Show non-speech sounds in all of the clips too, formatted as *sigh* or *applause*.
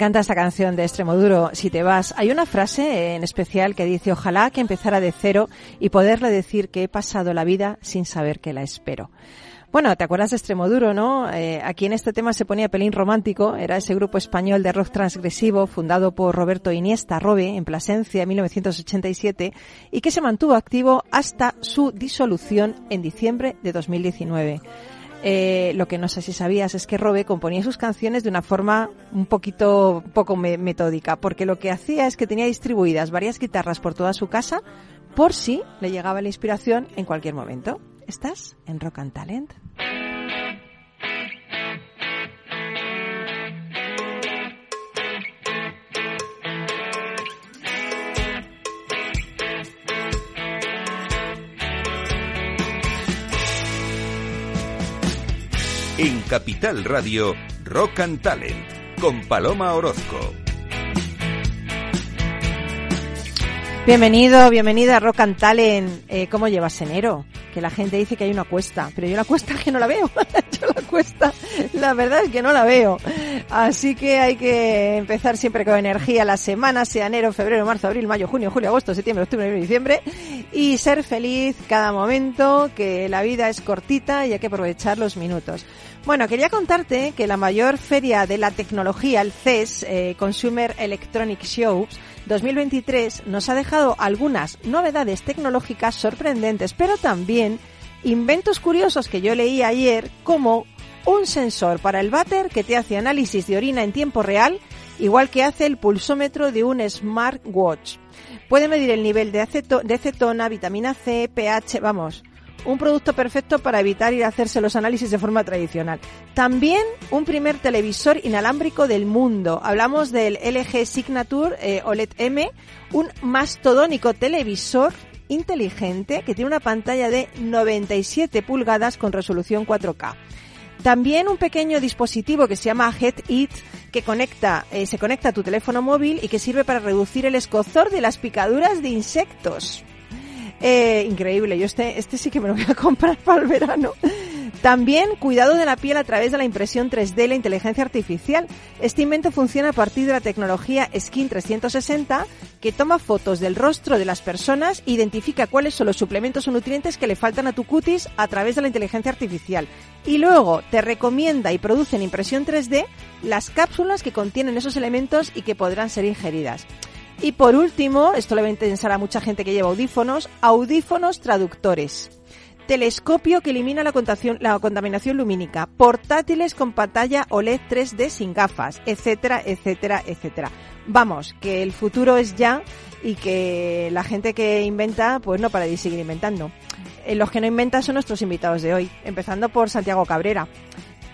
Encanta esta canción de Extremoduro, Si te vas. Hay una frase en especial que dice, ojalá que empezara de cero y poderle decir que he pasado la vida sin saber que la espero. Bueno, ¿te acuerdas de Extremoduro, no? Eh, aquí en este tema se ponía Pelín Romántico, era ese grupo español de rock transgresivo fundado por Roberto Iniesta Robe en Plasencia en 1987 y que se mantuvo activo hasta su disolución en diciembre de 2019. Eh, lo que no sé si sabías es que Robe componía sus canciones de una forma un poquito poco metódica, porque lo que hacía es que tenía distribuidas varias guitarras por toda su casa por si le llegaba la inspiración en cualquier momento. ¿Estás en Rock and Talent? En Capital Radio, Rock and Talent, con Paloma Orozco. Bienvenido, bienvenida a Rock and Talent. Eh, ¿Cómo llevas enero? Que la gente dice que hay una cuesta, pero yo la cuesta que no la veo. *laughs* yo la cuesta, la verdad es que no la veo. Así que hay que empezar siempre con energía la semana, sea enero, febrero, marzo, abril, mayo, junio, julio, agosto, septiembre, octubre, noviembre, diciembre. Y ser feliz cada momento, que la vida es cortita y hay que aprovechar los minutos. Bueno, quería contarte que la mayor feria de la tecnología, el CES, eh, Consumer Electronic Show 2023, nos ha dejado algunas novedades tecnológicas sorprendentes, pero también inventos curiosos que yo leí ayer, como un sensor para el váter que te hace análisis de orina en tiempo real, igual que hace el pulsómetro de un smartwatch. Puede medir el nivel de, de acetona, vitamina C, pH, vamos, un producto perfecto para evitar ir a hacerse los análisis de forma tradicional. También un primer televisor inalámbrico del mundo. Hablamos del LG Signature eh, OLED M, un mastodónico televisor inteligente que tiene una pantalla de 97 pulgadas con resolución 4K. También un pequeño dispositivo que se llama HeadIt que conecta, eh, se conecta a tu teléfono móvil y que sirve para reducir el escozor de las picaduras de insectos. Eh, increíble, yo este, este sí que me lo voy a *laughs* comprar para el verano. También cuidado de la piel a través de la impresión 3D y la inteligencia artificial. Este invento funciona a partir de la tecnología Skin 360 que toma fotos del rostro de las personas identifica cuáles son los suplementos o nutrientes que le faltan a tu cutis a través de la inteligencia artificial. Y luego te recomienda y produce en impresión 3D las cápsulas que contienen esos elementos y que podrán ser ingeridas. Y por último, esto le va a interesar a mucha gente que lleva audífonos, audífonos traductores. Telescopio que elimina la, contaminación lumínica, portátiles con pantalla OLED 3D sin gafas, etcétera, etcétera, etcétera. Vamos, que el futuro es ya y que la gente que inventa, pues no para de seguir inventando. Eh, los que no inventan son nuestros invitados de hoy, empezando por Santiago Cabrera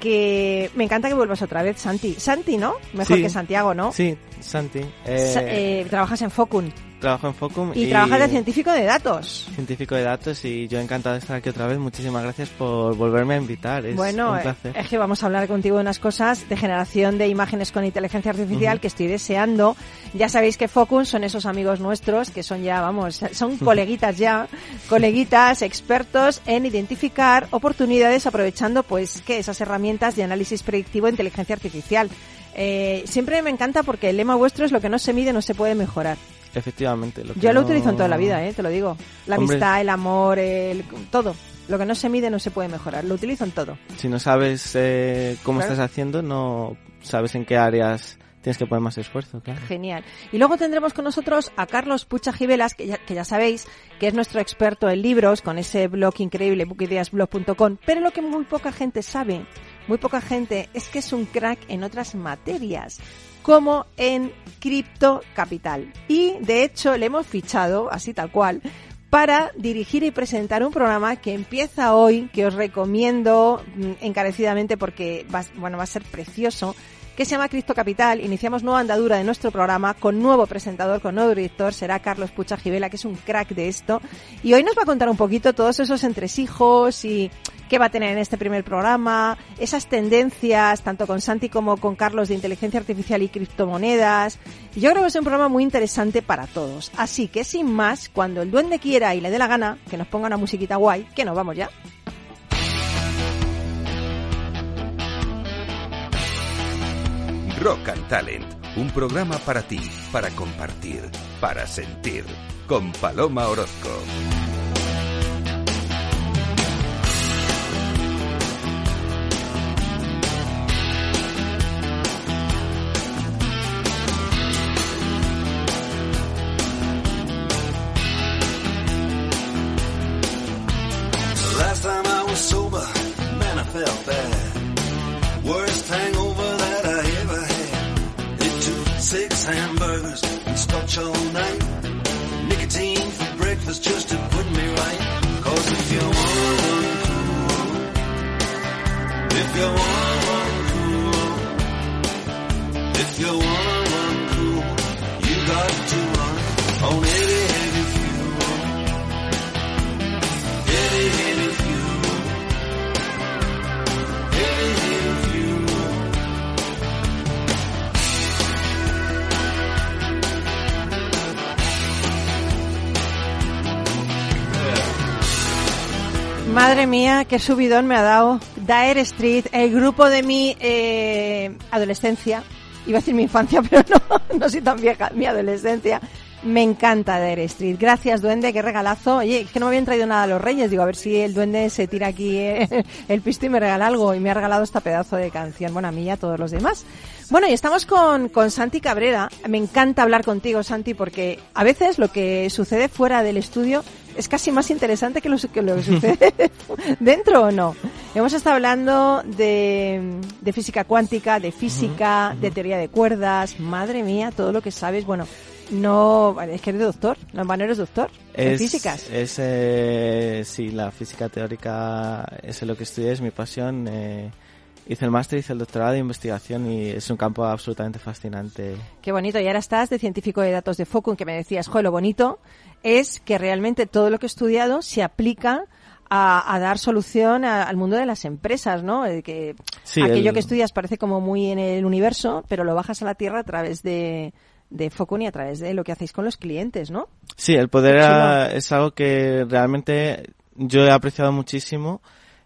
que me encanta que vuelvas otra vez, Santi. Santi, ¿no? Mejor que Santiago, ¿no? Sí, Santi. Eh, eh, trabajas en Focun. Trabajo en Focum. Y, trabajas de científico de datos. Científico de datos y yo encantado de estar aquí otra vez. Muchísimas gracias por volverme a invitar. Es bueno, un placer. es que vamos a hablar contigo de unas cosas de generación de imágenes con inteligencia artificial que estoy deseando. Ya sabéis que Focum son esos amigos nuestros que son ya, vamos, son *laughs* coleguitas ya, coleguitas expertos en identificar oportunidades aprovechando pues que esas herramientas de análisis predictivo de inteligencia artificial. Eh, siempre me encanta porque el lema vuestro es lo que no se mide no se puede mejorar. Efectivamente. Lo Yo lo utilizo en toda la vida, ¿eh? te lo digo. La amistad, el amor, el, todo. Lo que no se mide no se puede mejorar. Lo utilizo en todo. Si no sabes eh, cómo estás haciendo, no sabes en qué áreas tienes que poner más esfuerzo, claro. Genial. Y luego tendremos con nosotros a Carlos Pucha Givelas, que ya, que ya sabéis que es nuestro experto en libros, con ese blog increíble, bookideasblog.com. Pero lo que muy poca gente sabe muy poca gente, es que es un crack en otras materias como en Cripto Capital. Y de hecho le hemos fichado, así tal cual, para dirigir y presentar un programa que empieza hoy, que os recomiendo mm, encarecidamente porque va, bueno, va a ser precioso que se llama Cristo Capital. Iniciamos nueva andadura de nuestro programa con nuevo presentador, con nuevo director, será Carlos Pucha Gibela, que es un crack de esto. Y hoy nos va a contar un poquito todos esos entresijos y qué va a tener en este primer programa, esas tendencias, tanto con Santi como con Carlos, de inteligencia artificial y criptomonedas. Yo creo que es un programa muy interesante para todos. Así que sin más, cuando el duende quiera y le dé la gana, que nos ponga una musiquita guay, que nos vamos ya. Rock and Talent, un programa para ti, para compartir, para sentir, con Paloma Orozco. Madre mía, qué subidón me ha dado Dire Street, el grupo de mi eh, adolescencia. Iba a decir mi infancia, *laughs* pero no, no soy tan vieja, mi adolescencia. Me encanta Dire Street. Gracias, duende, qué regalazo. Oye, es que no me habían traído nada a los reyes. Digo, a ver si el duende se tira aquí eh, *laughs* el pisto y me regala algo. Y me ha regalado esta pedazo de canción. Bueno, a mí y a todos los demás. Bueno, y estamos con, con Santi Cabrera. Me encanta hablar contigo, Santi, porque a veces lo que sucede fuera del estudio es casi más interesante que lo, que lo que sucede *laughs* dentro o no. Hemos estado hablando de, de física cuántica, de física, de teoría de cuerdas. Madre mía, todo lo que sabes. Bueno, no, es que eres doctor, no, bueno, eres doctor en Es- físicas. Es, eh, sí, la física teórica es lo que estudié, es mi pasión. eh, hice el máster, hice el doctorado de investigación y es un campo absolutamente fascinante. Qué bonito. Y ahora estás de científico de datos de Focum, que me decías, joder, lo bonito es que realmente todo lo que he estudiado se aplica a, a dar solución a- al mundo de las empresas, ¿no? Eh, que Sí, aquello el- que estudias parece como muy en el universo, pero lo bajas a la tierra a través de, de Focum y a través de lo que hacéis con los clientes, ¿no? Sí, el poder es algo que realmente yo he apreciado muchísimo.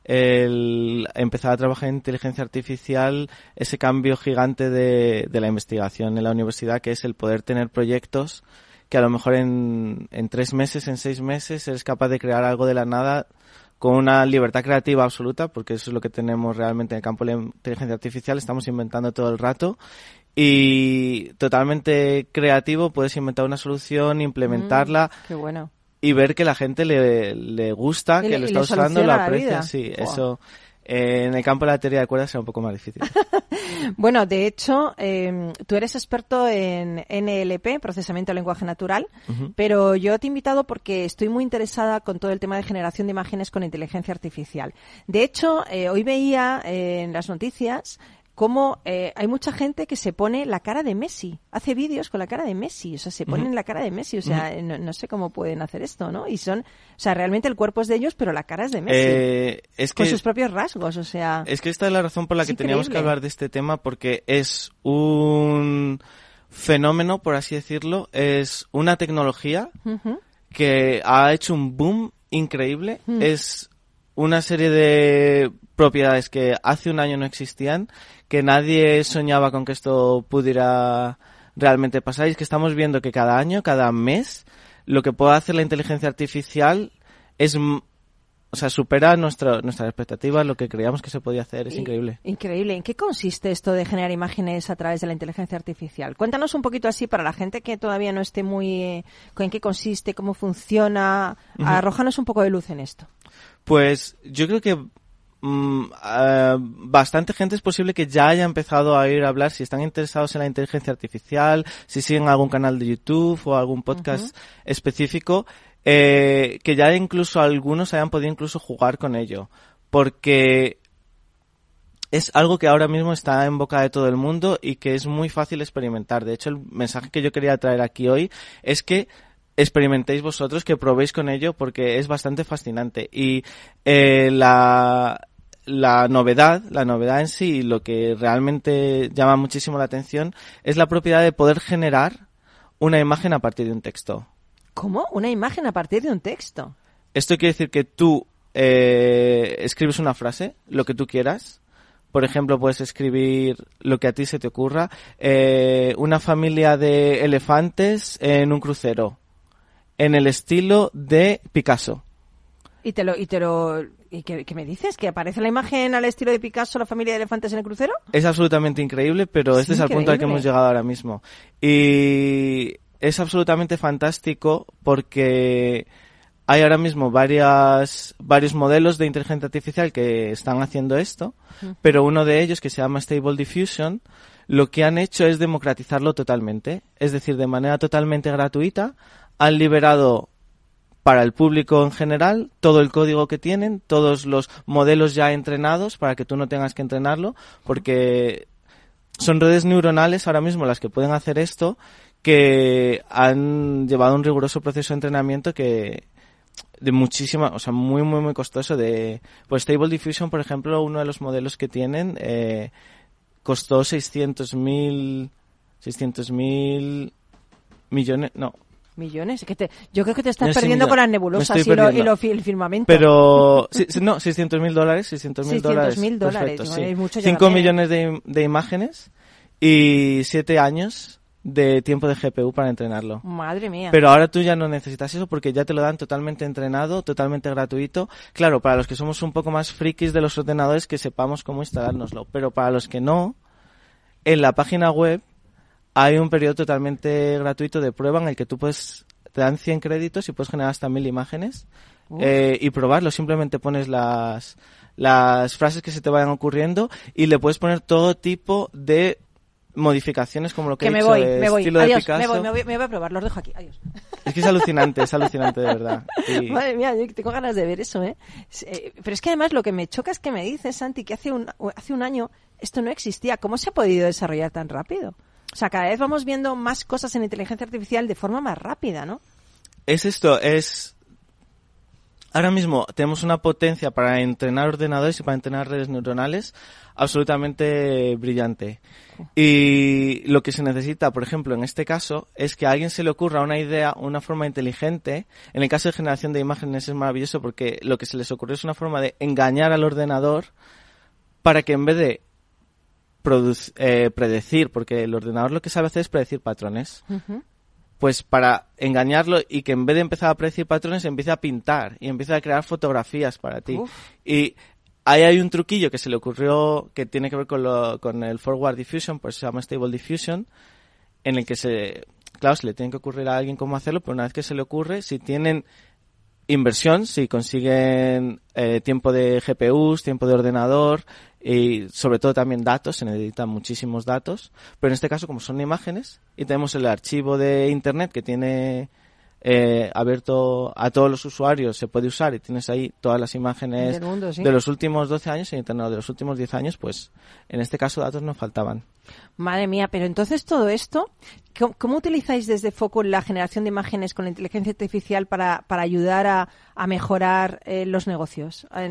El empezar a trabajar en inteligencia artificial, ese cambio gigante de, de la investigación en la universidad, que es el poder tener proyectos que a lo mejor en, en tres meses, en seis meses, eres capaz de crear algo de la nada con una libertad creativa absoluta, porque eso es lo que tenemos realmente en el campo de la inteligencia artificial, estamos inventando todo el rato y totalmente creativo, puedes inventar una solución, implementarla Mm, qué bueno. y ver que la gente le, le gusta, Y que le- lo está usando, lo aprecia, sí, eso eh, en el campo de la teoría de cuerdas será un poco más difícil. *laughs* Bueno, de hecho, eh, tú eres experto en NLP, procesamiento de lenguaje natural, pero yo te he invitado porque estoy muy interesada con todo el tema de generación de imágenes con inteligencia artificial. De hecho, eh, hoy veía eh, en las noticias cómo eh, hay mucha gente que se pone la cara de Messi, hace vídeos con la cara de Messi, o sea, se ponen la cara de Messi, o sea, no, no sé cómo pueden hacer esto, ¿no? Y son, o sea, realmente el cuerpo es de ellos, pero la cara es de Messi, Eh, es con que sus propios rasgos, o sea, Es que esta es la razón por la que teníamos que hablar de este tema, porque es un fenómeno, por así decirlo, es una tecnología que ha hecho un boom increíble. Es una serie de propiedades que hace un año no existían, que nadie soñaba con que esto pudiera realmente pasar. Y es que estamos viendo que cada año, cada mes, lo que puede hacer la inteligencia artificial es, o sea, supera nuestra, nuestras expectativas, lo que creíamos que se podía hacer. Es increíble. Increíble. ¿En qué consiste esto de generar imágenes a través de la inteligencia artificial? Cuéntanos un poquito así para la gente que todavía no esté muy... eh, en qué consiste, cómo funciona. Arrójanos un poco de luz en esto. Pues yo creo que mm, eh, bastante gente es posible que ya haya empezado a oír hablar si están interesados en la inteligencia artificial, si siguen algún canal de YouTube o algún podcast específico, eh, que ya incluso algunos hayan podido incluso jugar con ello. Porque es algo que ahora mismo está en boca de todo el mundo y que es muy fácil experimentar. De hecho, el mensaje que yo quería traer aquí hoy es que experimentéis vosotros, que probéis con ello porque es bastante fascinante. Y eh, la, la novedad, la novedad en sí, lo que realmente llama muchísimo la atención es la propiedad de poder generar una imagen a partir de un texto. ¿Cómo? Una imagen a partir de un texto. Esto quiere decir que tú eh, escribes una frase, lo que tú quieras. Por ejemplo, puedes escribir lo que a ti se te ocurra. Eh, una familia de elefantes en un crucero. En el estilo de Picasso. Y te lo, y te lo, ¿y qué, qué me dices? ¿Que aparece la imagen al estilo de Picasso, la familia de elefantes en el crucero? Es absolutamente increíble, pero este es el punto al que hemos llegado ahora mismo. Y es absolutamente fantástico porque hay ahora mismo varias, varios modelos de inteligencia artificial que están haciendo esto, pero uno de ellos, que se llama Stable Diffusion, lo que han hecho es democratizarlo totalmente. Es decir, de manera totalmente gratuita, han liberado para el público en general todo el código que tienen, todos los modelos ya entrenados para que tú no tengas que entrenarlo, porque son redes neuronales ahora mismo las que pueden hacer esto, que han llevado un riguroso proceso de entrenamiento que de muchísima, o sea, muy, muy, muy costoso de, pues Stable Diffusion, por ejemplo, uno de los modelos que tienen, eh, costó 600 mil, 600 mil millones, no, Millones. Que te, yo creo que te estás No perdiendo mira, con las nebulosas y, lo, y lo el firmamento. Pero, sí, sí, no, 600 mil dólares, 600 mil 600.000 dólares. dólares, perfecto, sí. es mucho ya 5 también. millones de, de imágenes y 7 años de tiempo de GPU para entrenarlo. Madre mía. Pero ahora tú ya no necesitas eso porque ya te lo dan totalmente entrenado, totalmente gratuito. Claro, para los que somos un poco más frikis de los ordenadores que sepamos cómo instalárnoslo. Pero para los que no, en la página web hay un periodo totalmente gratuito de prueba en el que tú puedes, te dan 100 créditos y puedes generar hasta 1000 imágenes eh, y probarlo. Simplemente pones las, las frases que se te vayan ocurriendo y le puedes poner todo tipo de modificaciones como lo que, que he me dicho voy, de me voy. estilo de Picasso. me voy, me voy, me voy a probar, los dejo aquí. Adiós. Es que es alucinante, es alucinante de verdad. *laughs* Y- Madre mía, yo tengo ganas de ver eso, ¿eh? Eh, Pero es que además lo que me choca es que me dices, Santi, que hace un, hace un año esto no existía. ¿Cómo se ha podido desarrollar tan rápido? O sea, cada vez vamos viendo más cosas en inteligencia artificial de forma más rápida, ¿no? es esto, es... Ahora mismo tenemos una potencia para entrenar ordenadores y para entrenar redes neuronales absolutamente brillante. Y lo que se necesita, por ejemplo, en este caso, es que a alguien se le ocurra una idea, una forma inteligente. En el caso de generación de imágenes es maravilloso porque lo que se les ocurre es una forma de engañar al ordenador para que en vez de eh, predecir, porque el ordenador lo que sabe hacer es predecir patrones, pues para engañarlo y que en vez de empezar a predecir patrones empiece a pintar y empiece a crear fotografías para ti. Uf. Y ahí hay un truquillo que se le ocurrió que tiene que ver con, lo, con el forward diffusion, pues se llama stable diffusion, en el que se, claro, se le tiene que ocurrir a alguien cómo hacerlo, pero una vez que se le ocurre, si tienen inversión, si consiguen eh, tiempo de GPUs, tiempo de ordenador y sobre todo también datos, se necesitan muchísimos datos, pero en este caso como son imágenes y tenemos el archivo de internet que tiene eh, abierto a todos los usuarios, se puede usar y tienes ahí todas las imágenes mundo, sí. de los últimos 12 años en internet, de los últimos 10 años, pues en este caso datos no faltaban. Madre mía, pero entonces todo esto, ¿cómo, cómo utilizáis desde Foco la generación de imágenes con la inteligencia artificial para, para ayudar a, a mejorar eh, los negocios, a,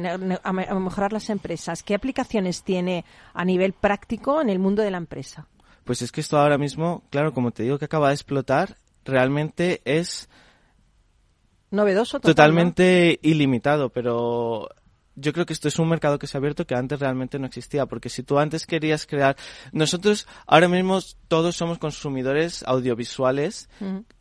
a mejorar las empresas? ¿Qué aplicaciones tiene a nivel práctico en el mundo de la empresa? Pues es que esto ahora mismo, claro, como te digo que acaba de explotar, realmente es Novedoso, total, totalmente ilimitado, pero yo creo que esto es un mercado que se ha abierto que antes realmente no existía, porque si tú antes querías crear, nosotros ahora mismo todos somos consumidores audiovisuales,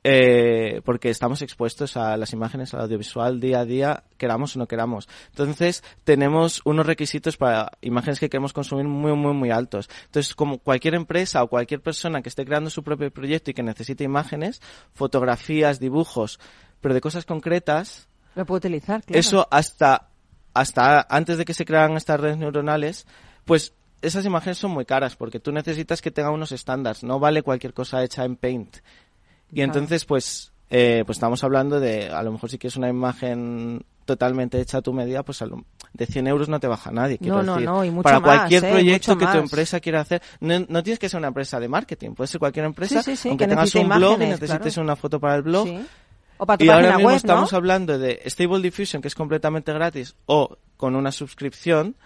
eh, porque estamos expuestos a las imágenes, al audiovisual día a día, queramos o no queramos. Entonces, tenemos unos requisitos para imágenes que queremos consumir muy, muy, muy altos. Entonces, como cualquier empresa o cualquier persona que esté creando su propio proyecto y que necesite imágenes, fotografías, dibujos, pero de cosas concretas, Lo puedo utilizar, claro. eso hasta hasta antes de que se crearan estas redes neuronales, pues esas imágenes son muy caras porque tú necesitas que tenga unos estándares, no vale cualquier cosa hecha en Paint. Y Claro. entonces, pues, eh, pues estamos hablando de, a lo mejor si quieres una imagen totalmente hecha a tu medida, pues a lo- de 100 euros no te baja nadie. quiero No, no, decir. no, y mucho Para más, cualquier ¿eh? proyecto que tu empresa quiera hacer, no, no tienes que ser una empresa de marketing, puede ser cualquier empresa, Sí, sí, sí, aunque que tengas un blog y necesites claro. una foto para el blog. Sí. O para tu Y ahora mismo web, estamos ¿no? hablando de Stable Diffusion, que es completamente gratis, o con una suscripción,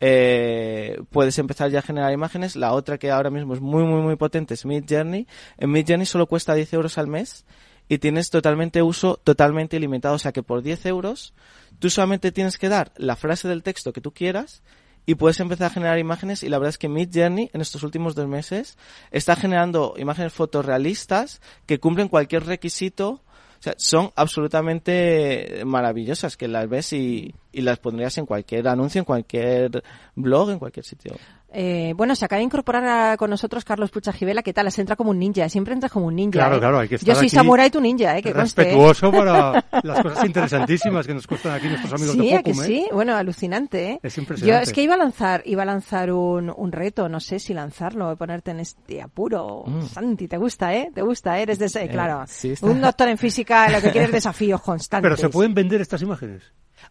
eh, puedes empezar ya a generar imágenes. La otra que ahora mismo es muy, muy, muy potente es Mid Journey. En Mid Journey solo cuesta 10 euros al mes y tienes totalmente uso totalmente ilimitado. O sea que por 10 euros tú solamente tienes que dar la frase del texto que tú quieras y puedes empezar a generar imágenes y la verdad es que Mid Journey en estos últimos dos meses está generando imágenes fotorrealistas que cumplen cualquier requisito. O sea, son absolutamente maravillosas que las ves y, y las pondrías en cualquier anuncio, en cualquier blog, en cualquier sitio. Eh, bueno, se acaba de incorporar a- con nosotros Carlos Pucha Gibela. ¿Qué tal? Has entrado como un ninja. Siempre entras como un ninja. Claro, ¿eh? claro, hay que Yo estar soy aquí samurái tu ninja, ¿eh? Que conste, ¿eh? Respetuoso para las cosas interesantísimas que nos cuestan aquí nuestros amigos Sí, de ¿a que ¿eh? sí? Bueno, alucinante, ¿eh? Es Yo impresionante. es que iba a lanzar, iba a lanzar un, un reto, no sé si lanzarlo, ponerte en este apuro. Mm. Santi, te gusta, ¿eh? Te gusta, ¿eh? Eres de ese, claro. sí, Un doctor en física lo que quiere es *laughs* desafíos constantes. Pero se pueden vender estas imágenes.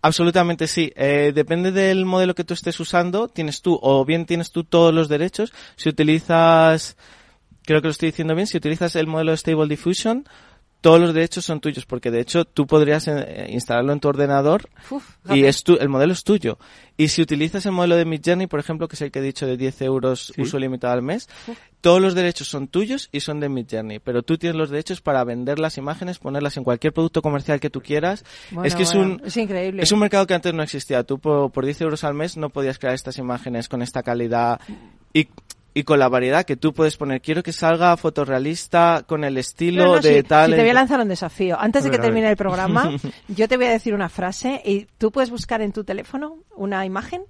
Absolutamente sí. Eh, depende del modelo que tú estés usando, tienes tú, o bien tienes tú todos los derechos. Si utilizas, creo que lo estoy diciendo bien, si utilizas el modelo Stable Diffusion, todos los derechos son tuyos, porque de hecho tú podrías eh, instalarlo en tu ordenador Uf, y es tu, el modelo es tuyo. Y si utilizas el modelo de Midjourney, por ejemplo, que es el que he dicho de 10 euros Sí. uso limitado al mes, todos los derechos son tuyos y son de Midjourney, pero tú tienes los derechos para vender las imágenes, ponerlas en cualquier producto comercial que tú quieras. Bueno, es que bueno, es un es increíble. es un mercado que antes no existía. Tú por, por 10 euros al mes no podías crear estas imágenes con esta calidad y, y con la variedad que tú puedes poner. Quiero que salga fotorrealista con el estilo No, no, de sí, tal. sí, te voy a lanzar un desafío. Antes de que termine el programa, *laughs* yo te voy a decir una frase y tú puedes buscar en tu teléfono una imagen.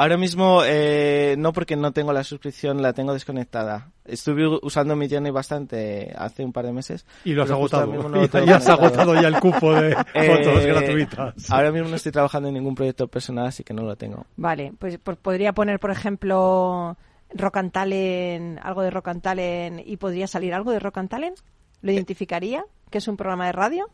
Ahora mismo eh, no porque no tengo la suscripción, la tengo desconectada. Estuve usando mi Journey bastante hace un par de meses. Y lo has agotado. *laughs* no lo ya has agotado ya el cupo de *laughs* fotos Eh, gratuitas. Ahora mismo no estoy trabajando en ningún proyecto personal, así que no lo tengo. Vale, pues por- podría poner, por ejemplo, Rock and Talent, algo de Rock and Talent y podría salir algo de Rock and Talent. ¿Lo identificaría? ¿Que es un programa de radio?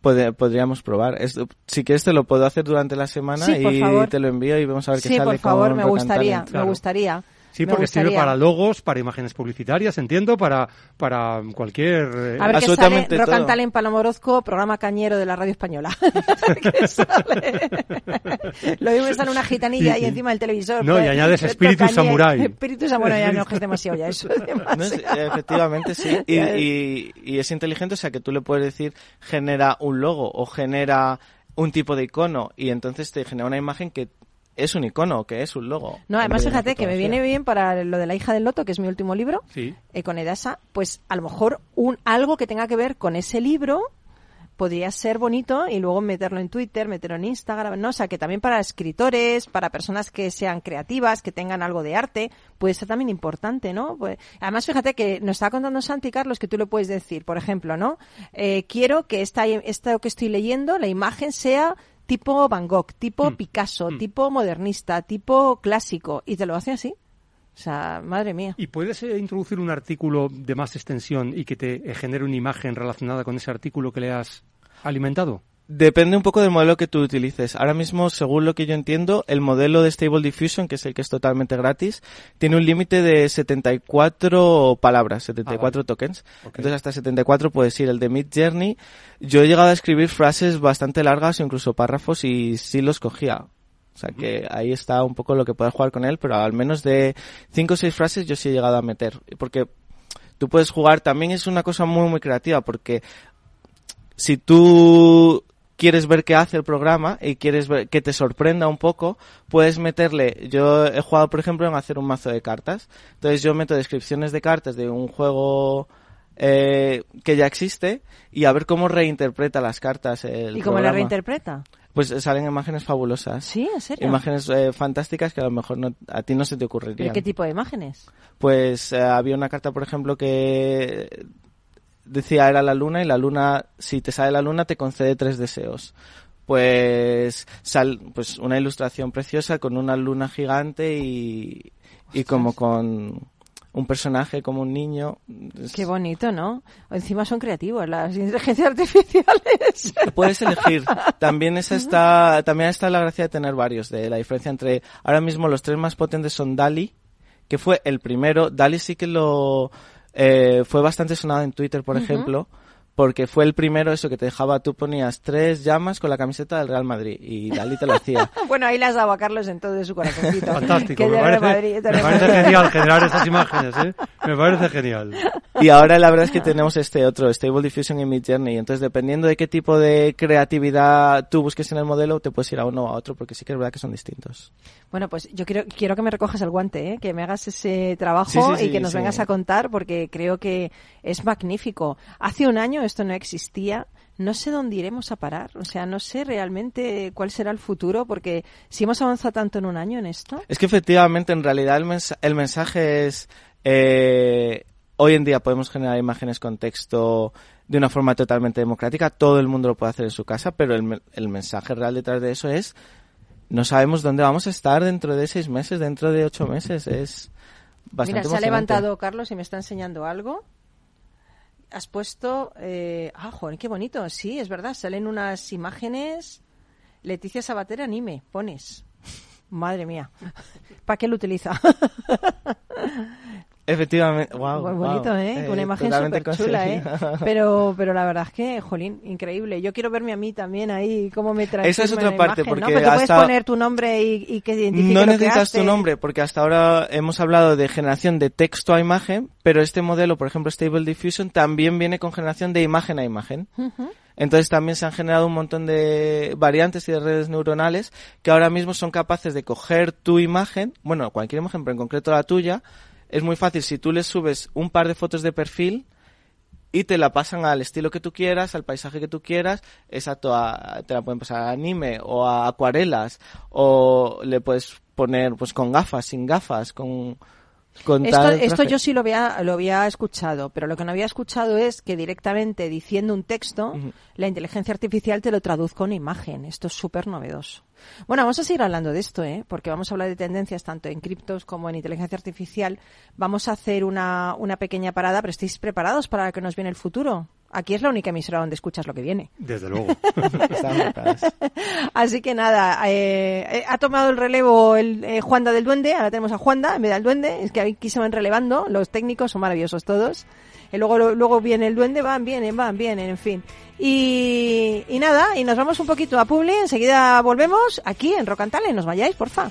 Podríamos probar. Es- si quieres te lo puedo hacer durante la semana Sí, y te lo envío y vamos a ver qué Sí, sale por favor, con me Rock and gustaría, me Claro. gustaría. Sí, me porque sirve para logos, para imágenes publicitarias, entiendo, para, para cualquier... eh, A ver qué sale Absolutamente Rock and todo. Talent Paloma Orozco, programa cañero de la radio española. *laughs* ¿Qué sale? Lo mismo me sale una gitanilla ahí encima del televisor. No, pues, y añades pues, espíritu cañe- samurái. Espíritu samurái, ya no, que es demasiado ya, eso es No, demasiado. sí, efectivamente, sí. *laughs* Y, y- y es inteligente, o sea, que tú le puedes decir genera un logo o genera un tipo de icono y entonces te genera una imagen que es un icono, que es un logo. No, además fíjate que me viene bien para lo de la hija del loto, que es mi último libro, Sí. eh, con Edasa, pues a lo mejor un algo que tenga que ver con ese libro podría ser bonito y luego meterlo en Twitter, meterlo en Instagram, ¿no? O sea, que también para escritores, para personas que sean creativas, que tengan algo de arte, puede ser también importante, ¿no? Pues, además, fíjate que nos estaba contando Santi Carlos que tú le puedes decir, por ejemplo, ¿no? Eh, quiero que esta, esto que estoy leyendo, la imagen sea tipo Van Gogh, tipo Mm. Picasso, Mm. tipo modernista, tipo clásico, y te lo hace así. O sea, madre mía. ¿Y puedes eh, introducir un artículo de más extensión y que te eh, genere una imagen relacionada con ese artículo que le has alimentado? Depende un poco del modelo que tú utilices. Ahora mismo, según lo que yo entiendo, el modelo de Stable Diffusion, que es el que es totalmente gratis, tiene un límite de 74 palabras, 74 tokens. Ok. Entonces hasta 74 puedes ir. El de Mid Journey, yo he llegado a escribir frases bastante largas o incluso párrafos y sí los cogía. O sea que ahí está un poco lo que puedes jugar con él, pero al menos de 5 o 6 frases yo sí he llegado a meter. Porque tú puedes jugar, también es una cosa muy muy creativa, porque si tú quieres ver qué hace el programa y quieres ver que te sorprenda un poco, puedes meterle, yo he jugado por ejemplo en hacer un mazo de cartas, entonces yo meto descripciones de cartas de un juego eh, que ya existe y a ver cómo reinterpreta las cartas el ¿Y cómo la programa. reinterpreta? Pues eh, salen imágenes fabulosas. Sí, en serio. Imágenes eh, fantásticas que a lo mejor no, a ti no se te ¿Pero ocurrirían. qué tipo de imágenes? Pues eh, había una carta, por ejemplo, que decía era la luna y la luna, si te sale la luna, te concede tres deseos. pues sal, pues una ilustración preciosa con una luna gigante y, y como con un personaje como un niño. Qué bonito, ¿no? Encima son creativos las inteligencias artificiales. *laughs* Puedes elegir. También esa está, también está la gracia de tener varios. De la diferencia entre ahora mismo los tres más potentes son Dali, que fue el primero. Dali sí que lo eh, fue bastante sonado en Twitter, por ejemplo, porque fue el primero eso que te dejaba. Tú ponías tres llamas con la camiseta del Real Madrid y Dali te lo hacía. *laughs* bueno, ahí le has dado a Carlos en todo de su corazoncito. Fantástico, Que me parece, Madrid, me parece genial generar esas imágenes, ¿eh? Me parece genial. Y ahora la verdad es que tenemos este otro, Stable Diffusion y Mid Journey. Entonces, dependiendo de qué tipo de creatividad tú busques en el modelo, te puedes ir a uno o a otro, porque sí que es verdad que son distintos. Bueno, pues yo quiero, quiero que me recojas el guante, ¿eh? que me hagas ese trabajo Sí, sí, y que nos sí. vengas a contar, porque creo que es magnífico. Hace un año esto no existía. No sé dónde iremos a parar. O sea, no sé realmente cuál será el futuro, porque si hemos avanzado tanto en un año en esto. Es que efectivamente, en realidad, el, mensa- el mensaje es. eh, hoy en día podemos generar imágenes con texto de una forma totalmente democrática. Todo el mundo lo puede hacer en su casa, pero el, el mensaje real detrás de eso es. No sabemos dónde vamos a estar dentro de seis meses, dentro de ocho meses. Es bastante Mira, se ha levantado Carlos y me está enseñando algo. Has puesto. Eh... Ah, joder, qué bonito. Sí, es verdad. Salen unas imágenes. Leticia Sabater anime, pones. Madre mía. ¿Para qué lo utiliza? *laughs* Efectivamente, wow. Muy bonito, ¿eh? Una imagen totalmente súper chula, ¿eh? *laughs* Pero, pero la verdad es que, jolín, increíble. Yo quiero verme a mí también ahí, cómo me trae. Esa es otra parte, porque ¿no? Pero tú puedes hasta- poner tu nombre y, y que identifique No lo que necesitas tu nombre, porque hasta ahora hemos hablado de generación de texto a imagen, pero este modelo, por ejemplo, Stable Diffusion, también viene con generación de imagen a imagen. Entonces también se han generado un montón de variantes y de redes neuronales que ahora mismo son capaces de coger tu imagen, bueno, cualquier imagen, pero en concreto la tuya, es muy fácil. Si tú le subes un par de fotos de perfil, y te la pasan al estilo que tú quieras, al paisaje que tú quieras, exacto, a- te la pueden pasar a anime o a acuarelas o le puedes poner pues con gafas, sin gafas, con con Esto, esto yo sí lo había, lo había escuchado, pero lo que no había escuchado es que directamente diciendo un texto, la inteligencia artificial te lo traduzca en imagen. Esto es súper novedoso. Bueno, vamos a seguir hablando de esto, ¿eh? porque vamos a hablar de tendencias tanto en criptos como en inteligencia artificial. Vamos a hacer una, una pequeña parada, pero ¿estáis preparados para lo que nos viene el futuro? Aquí es la única emisora donde escuchas lo que viene. Desde luego. *laughs* *laughs* Así que nada, eh, eh, ha tomado el relevo el eh, Juanda del Duende, ahora tenemos a Juanda en vez del Duende, es que aquí se van relevando, los técnicos son maravillosos todos. Y luego, lo- luego viene el Duende, van, vienen, van, vienen, en fin. Y, y nada, y nos vamos un poquito a Publi, enseguida volvemos aquí en Rocantale, nos vayáis, porfa.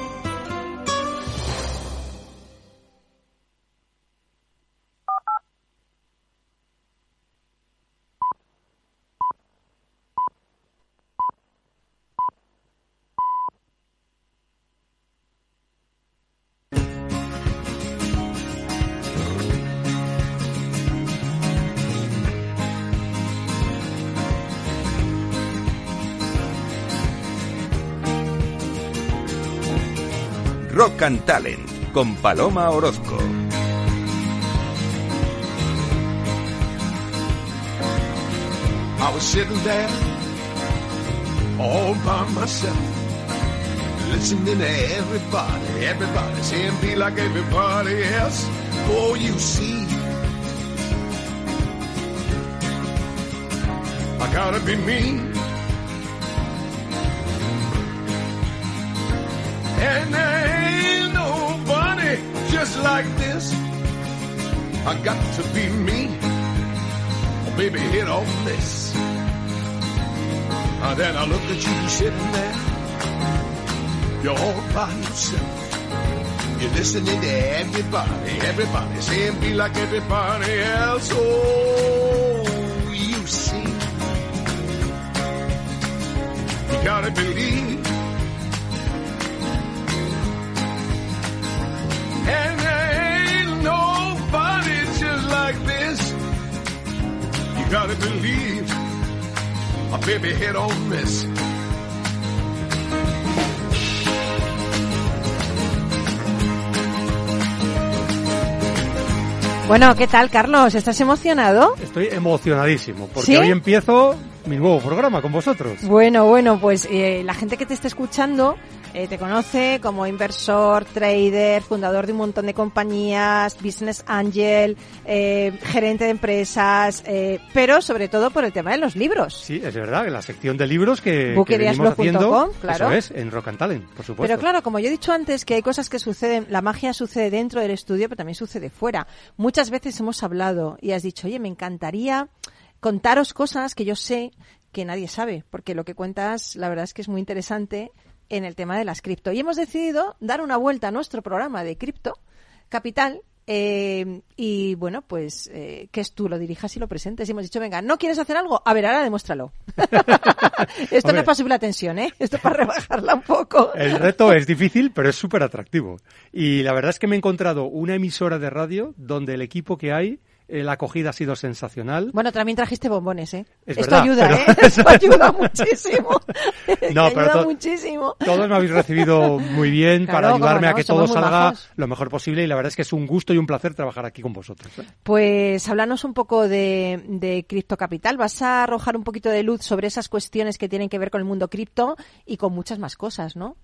Rock and Talent con Paloma Orozco. I was sitting there all by myself, listening to everybody, everybody saying be like everybody else. Oh, you see, I gotta be me. Like this. I got to be me. Oh, baby, hit on this. And then I look at you sitting there. You're all by yourself. You're listening to everybody, everybody saying be like everybody else. Oh, you see. You gotta believe. And gotta believe. A baby hit on this. Bueno, ¿qué tal, Carlos? ¿Estás emocionado? Estoy emocionadísimo, porque ¿Sí? hoy empiezo mi nuevo programa con vosotros. Bueno, bueno, pues eh, la gente que te está escuchando eh, te conoce como inversor, trader, fundador de un montón de compañías, business angel, eh, gerente de empresas, eh, pero sobre todo por el tema de los libros. Sí, es verdad, en la sección de libros que, que venimos haciendo, claro. eso es, en Rock and Talent, por supuesto. Pero claro, como yo he dicho antes, que hay cosas que suceden, la magia sucede dentro del estudio, pero también sucede fuera. Muchas veces hemos hablado y has dicho, oye, me encantaría contaros cosas que yo sé que nadie sabe, porque lo que cuentas, la verdad es que es muy interesante en el tema de las cripto. Y hemos decidido dar una vuelta a nuestro programa de cripto capital. eh, y bueno, pues eh, que es tú lo dirijas y lo presentes. Y hemos dicho, venga, ¿no quieres hacer algo? A ver, ahora demuéstralo. *laughs* Esto no es para subir la tensión, ¿eh? Esto es para rebajarla un poco. El reto es difícil, pero es súper atractivo. Y la verdad es que me he encontrado una emisora de radio donde el equipo que hay, eh, la acogida ha sido sensacional. Bueno, también trajiste bombones, ¿eh? Es Esto verdad, ayuda, pero- ¿eh? *laughs* Esto ayuda muchísimo. *laughs* No, *laughs* pero to- muchísimo. Todos me habéis recibido muy bien Claro, para ayudarme no, a que todo salga lo mejor posible y la verdad es que es un gusto y un placer trabajar aquí con vosotros. ¿eh? Pues háblanos un poco de, de Cripto Capital. Vas a arrojar un poquito de luz sobre esas cuestiones que tienen que ver con el mundo cripto y con muchas más cosas, ¿no?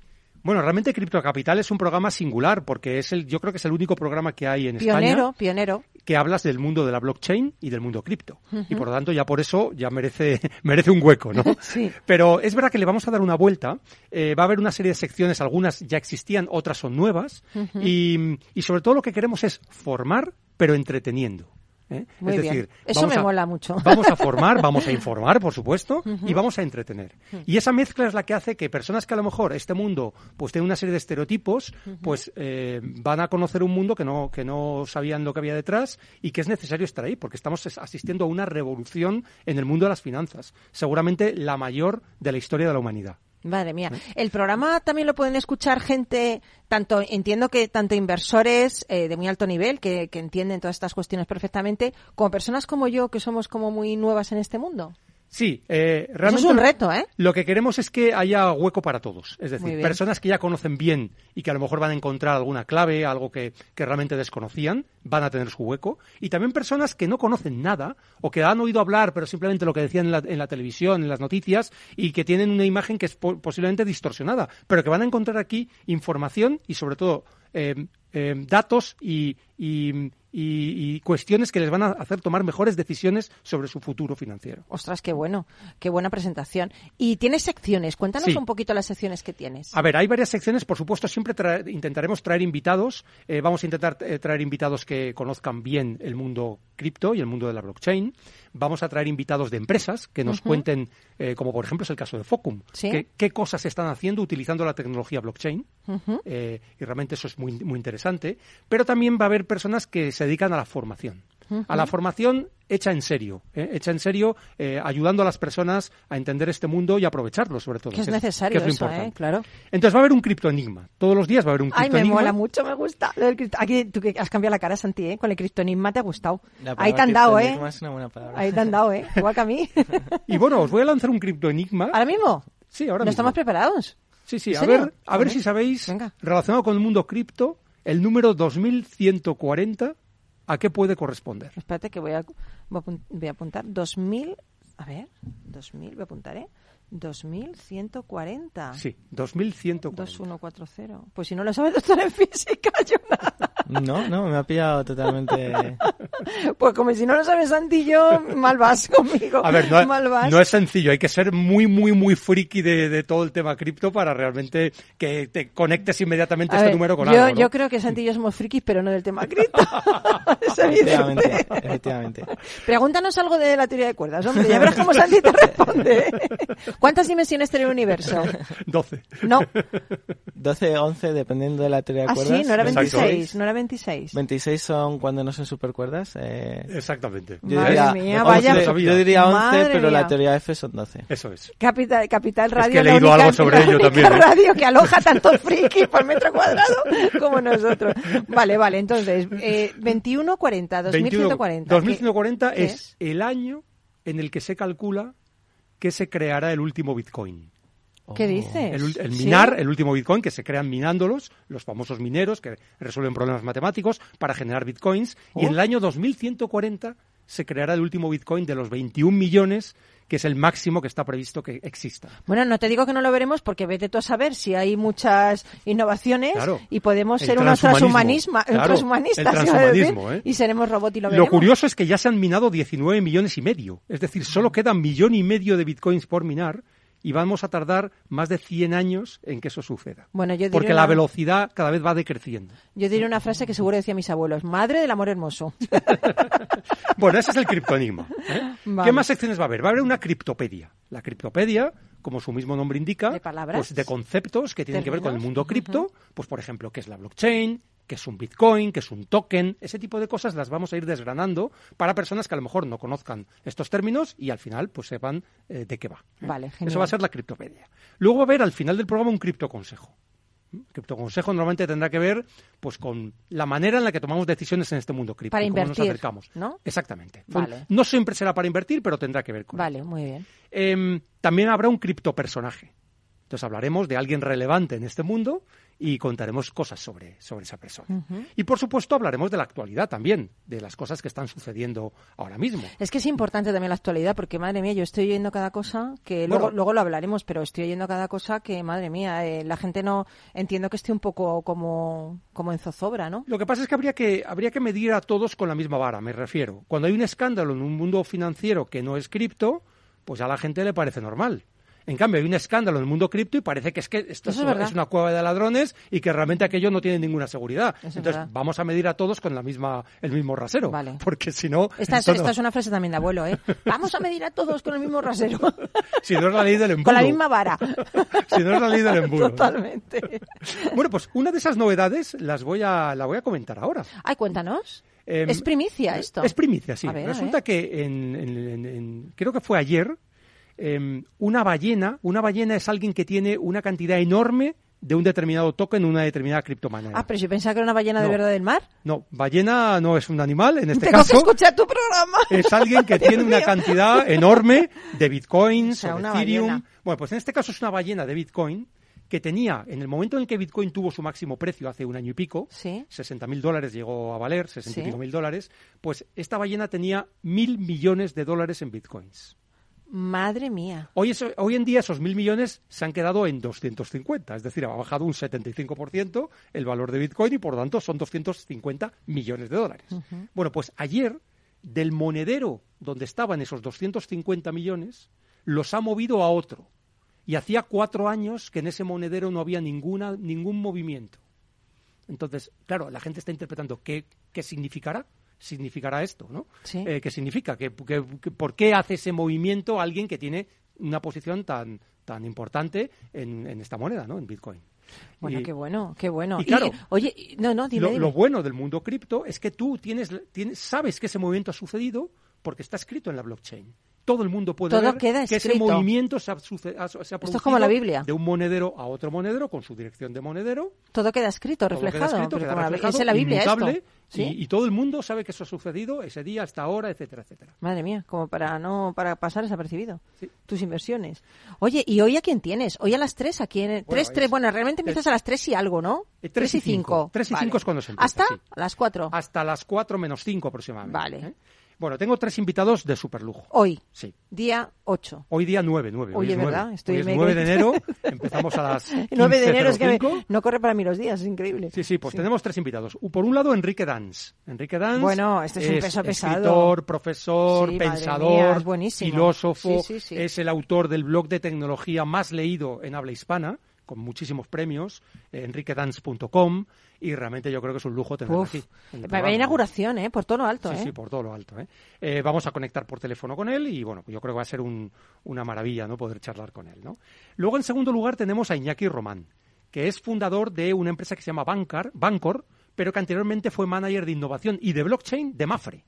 Bueno, realmente Cripto Capital es un programa singular porque es el, yo creo que es el único programa que hay en Pionero, España pionero. que hablas del mundo de la blockchain y del mundo cripto. Y por lo tanto ya por eso ya merece, *laughs* merece un hueco, ¿no? *laughs* Sí. Pero es verdad que le vamos a dar una vuelta. Eh, va a haber una serie de secciones, algunas ya existían, otras son nuevas. y, y sobre todo lo que queremos es formar, pero entreteniendo. ¿Eh? Muy es bien. decir, Eso vamos me a- mola mucho. Vamos a *laughs* formar, vamos a informar, por supuesto, y vamos a entretener. Y esa mezcla es la que hace que personas que a lo mejor este mundo pues tiene una serie de estereotipos, pues eh, van a conocer un mundo que no, que no sabían lo que había detrás y que es necesario estar ahí, porque estamos es- asistiendo a una revolución en el mundo de las finanzas, seguramente la mayor de la historia de la humanidad. Madre mía. El programa también lo pueden escuchar gente, tanto entiendo que tanto inversores eh, de muy alto nivel que, que entienden todas estas cuestiones perfectamente, como personas como yo que somos como muy nuevas en este mundo. Sí, eh, Eso realmente es un reto, ¿eh? Lo que queremos es que haya hueco para todos. Es decir, personas que ya conocen bien y que a lo mejor van a encontrar alguna clave, algo que, que realmente desconocían, van a tener su hueco. Y también personas que no conocen nada o que han oído hablar, pero simplemente lo que decían en la, en la televisión, en las noticias, y que tienen una imagen que es po- posiblemente distorsionada, pero que van a encontrar aquí información y sobre todo eh, eh, datos y, y- y- y cuestiones que les van a hacer tomar mejores decisiones sobre su futuro financiero. Ostras, qué bueno, qué buena presentación. Y tienes secciones, cuéntanos Sí. un poquito las secciones que tienes. A ver, hay varias secciones, por supuesto, siempre traer- intentaremos traer invitados. eh, vamos a intentar eh, traer invitados que conozcan bien el mundo cripto y el mundo de la blockchain. Vamos a traer invitados de empresas que nos cuenten, eh, como por ejemplo es el caso de Focum, Sí. que- qué cosas están haciendo utilizando la tecnología blockchain. Eh, y realmente eso es muy, muy interesante. Pero también va a haber personas que se dedican a la formación. A la formación hecha en serio, ¿eh? hecha en serio, eh, ayudando a las personas a entender este mundo y aprenderlo, sobre todo. Que es necesario que es lo eso, ¿eh? importante. Claro. Entonces va a haber un criptoenigma. Todos los días va a haber un Ay, me criptoenigma. mola mucho, me gusta. lo del cripto- Aquí tú que has cambiado la cara, Santi, ¿eh? Con el criptonigma te ha gustado. Ahí te han dado, ¿eh? criptoenigma es una buena palabra. Ahí te han dado, ¿eh? *laughs* Igual que a mí. Y bueno, os voy a lanzar un criptoenigma. ¿Ahora mismo? Sí, ahora ¿No mismo. estamos preparados? Sí, sí, ¿En a serio? ver, a ver si sabéis, Venga. relacionado con el mundo cripto, el número 2140, ¿a qué puede corresponder? Espérate que voy a, voy a apuntar. 2000, a ver, 2000, voy a apuntar, ¿eh? 2140. Sí, 2140. 2140. Pues si no lo sabes, doctor en física, *laughs* yo nada. No, no, me ha pillado totalmente. *laughs* Pues como si no lo sabes, Santi, yo mal vas conmigo. *laughs* A ver, no, mal vas. no es sencillo, hay que ser muy, muy, muy friki de, de todo el tema cripto para realmente que te conectes inmediatamente A este ver, número con yo, algo. ¿no? yo creo que Santi y yo somos frikis, pero no del tema cripto. es Efectivamente, efectivamente. Pregúntanos algo de la teoría de cuerdas, hombre. Ya verás cómo Santi te responde. ¿Cuántas dimensiones tiene el universo? *laughs* 12. No. 12, 11, dependiendo de la teoría de Ah, cuerdas. sí, no era Exacto. 26. No era 26. 26 son cuando no son supercuerdas. Eh, Exactamente. yo Madre diría, mía, 11, vaya- yo diría 11, Madre pero mía. la teoría F son 12. Eso es. Capital, Capital Radio, que he la leído única, algo sobre ello también, ¿eh? radio que aloja tantos frikis por metro cuadrado como nosotros. Vale, vale, entonces, eh, 2140, 2140. 2140 ¿qué es, es? el año en el que se calcula que se creará el último Bitcoin. ¿Qué dices? El, minar, el último Bitcoin, que se crean minándolos, los famosos mineros que resuelven problemas matemáticos para generar Bitcoins. Y en Oh. el año 2140 se creará el último Bitcoin de los 21 millones, que es el máximo que está previsto que exista. Bueno, no te digo que no lo veremos porque vete tú a saber si hay muchas innovaciones Claro. y podemos El ser unos transhumanismo. Claro, transhumanistas transhumanismo, ¿eh? y seremos robots y lo Lo veremos. curioso es que ya se han minado 19 millones y medio. Es decir, solo queda un millón y medio de bitcoins por minar y vamos a tardar más de 100 años en que eso suceda. Bueno, yo diré Porque una- la velocidad cada vez va decreciendo. Yo diré una frase que seguro decían mis abuelos. Madre del amor hermoso. *laughs* Bueno, ese es el criptoenigma. ¿eh? ¿Qué más secciones va a haber? Va a haber una criptopedia. La criptopedia, como su mismo nombre indica, ¿De palabras? pues de conceptos que tienen que ver con el mundo cripto, pues por ejemplo, qué es la blockchain, qué es un bitcoin, qué es un token, ese tipo de cosas las vamos a ir desgranando para personas que a lo mejor no conozcan estos términos y al final pues sepan eh, de qué va. ¿eh? Vale, genial. Eso va a ser la criptopedia. Luego va a haber al final del programa un criptoconsejo. ¿Mm? Criptoconsejo normalmente tendrá que ver pues con la manera en la que tomamos decisiones en este mundo cripto, Para cómo nos invertir, acercamos. ¿no? Exactamente. Vale. No siempre será para invertir, pero tendrá que ver con Vale, muy bien. Em, también habrá un criptopersonaje. Entonces hablaremos de alguien relevante en este mundo y contaremos cosas sobre, sobre esa persona. Y por supuesto hablaremos de la actualidad también, de las cosas que están sucediendo ahora mismo. Es que es importante también la actualidad, porque madre mía, yo estoy oyendo cada cosa que luego, Bueno. luego lo hablaremos, pero estoy oyendo cada cosa que, madre mía, eh, la gente no entiendo que esté un poco como, como en zozobra, ¿no? Lo que pasa es que habría, que habría que medir a todos con la misma vara, me refiero. Cuando hay un escándalo en un mundo financiero que no es cripto, pues a la gente le parece normal. En cambio, hay un escándalo en el mundo cripto y parece que es que esto es, una cueva de ladrones y que realmente aquello no tiene ninguna seguridad. Eso Entonces, vamos a medir a todos con la misma, el mismo rasero. Vale. Porque si no, Esta es, no- esta es una frase también de abuelo, ¿eh? Vamos a medir a todos con el mismo rasero. *laughs* si no es la ley del embudo. con la misma vara. *laughs* Si no es la ley del embudo. Totalmente. Bueno, pues una de esas novedades las voy a, la voy a comentar ahora. Ay, cuéntanos. Em, es primicia esto. Es primicia, sí. A ver, Resulta que en, en- en- en- creo que fue ayer, em, una ballena, una ballena es alguien que tiene una cantidad enorme de un determinado token, una determinada criptomoneda. Ah, pero yo pensaba que era una ballena de verdad del mar. No, ballena no es un animal, en este Tengo que caso escuchar tu programa. es alguien que *laughs* tiene una cantidad enorme de bitcoins O sea, o de una Ethereum. ballena. Bueno, pues en este caso es una ballena de bitcoin que tenía, en el momento en el que bitcoin tuvo su máximo precio hace un año y pico, Sí. 60 mil dólares llegó a valer, 60 y Sí. pico mil dólares, pues esta ballena tenía mil millones de dólares en bitcoins. Madre mía. Hoy, eso- hoy en día esos mil millones se han quedado en 250, es decir, ha bajado un 75% el valor de Bitcoin y por lo tanto son 250 millones de dólares. Bueno, pues ayer del monedero donde estaban esos 250 millones los ha movido a otro. Y hacía cuatro años que en ese monedero no había ninguna, ningún movimiento. Entonces, claro, la gente está interpretando qué, qué significará. Significará esto, ¿no? Sí. Eh, ¿Qué significa? ¿Qué, qué- qué- por qué hace ese movimiento alguien que tiene una posición tan, tan importante en, en esta moneda, ¿no? En Bitcoin. Bueno, Y- qué bueno, qué bueno. y claro, oye, no, no, dime, lo, dime. lo bueno del mundo cripto es que tú tienes, tienes, sabes que ese movimiento ha sucedido porque está escrito en la blockchain. Todo el mundo puede Todo ver queda que ese escrito. movimiento se ha, se ha Esto es producido como la Biblia. de un monedero a otro monedero con su dirección de monedero. Todo queda escrito, todo queda reflejado. escrito, queda como la- reflejado, es en la Biblia esto. ¿Sí? y, y todo el mundo sabe que eso ha sucedido ese día, hasta ahora, etcétera, etcétera. Madre mía, como para no para pasar desapercibido. Sí. Tus inversiones. Oye, ¿y hoy a quién tienes? Hoy a las 3, ¿a quién? tres, es- tres, bueno, realmente empiezas a las 3 y algo, ¿no? Eh, tres y cinco. Tres y cinco es cuando se empieza, ¿Hasta? sí. Las 4. Hasta las 4 menos 5 aproximadamente. Vale. ¿eh? Bueno, tengo tres invitados de superlujo. Hoy, Sí. día 8. Hoy día 9, 9. Oye, hoy es ¿verdad? 9. Estoy Hoy es me- 9 de enero, *laughs* empezamos a las 9 de enero es que me- 15:05. no corre para mí los días, es increíble. Sí, sí, pues tenemos tres invitados. Por un lado, Enrique Danz. Enrique Danz Bueno, este es un peso pesado. escritor, profesor, Sí, pensador, mía, es filósofo. Sí, sí, sí. Es el autor del blog de tecnología más leído en habla hispana, con muchísimos premios, eh, enriquedanz.com, y realmente yo creo que es un lujo tenerlo Uf. aquí. programa. inauguración, ¿eh? Por todo lo alto, Sí, ¿eh? sí, por todo lo alto. ¿eh? Vamos a conectar por teléfono con él y bueno, yo creo que va a ser un- una maravilla no poder charlar con él. ¿no? Luego, en segundo lugar, tenemos a Iñaki Román, que es fundador de una empresa que se llama Bancar, Bancor, pero que anteriormente fue manager de innovación y de blockchain de Mafre.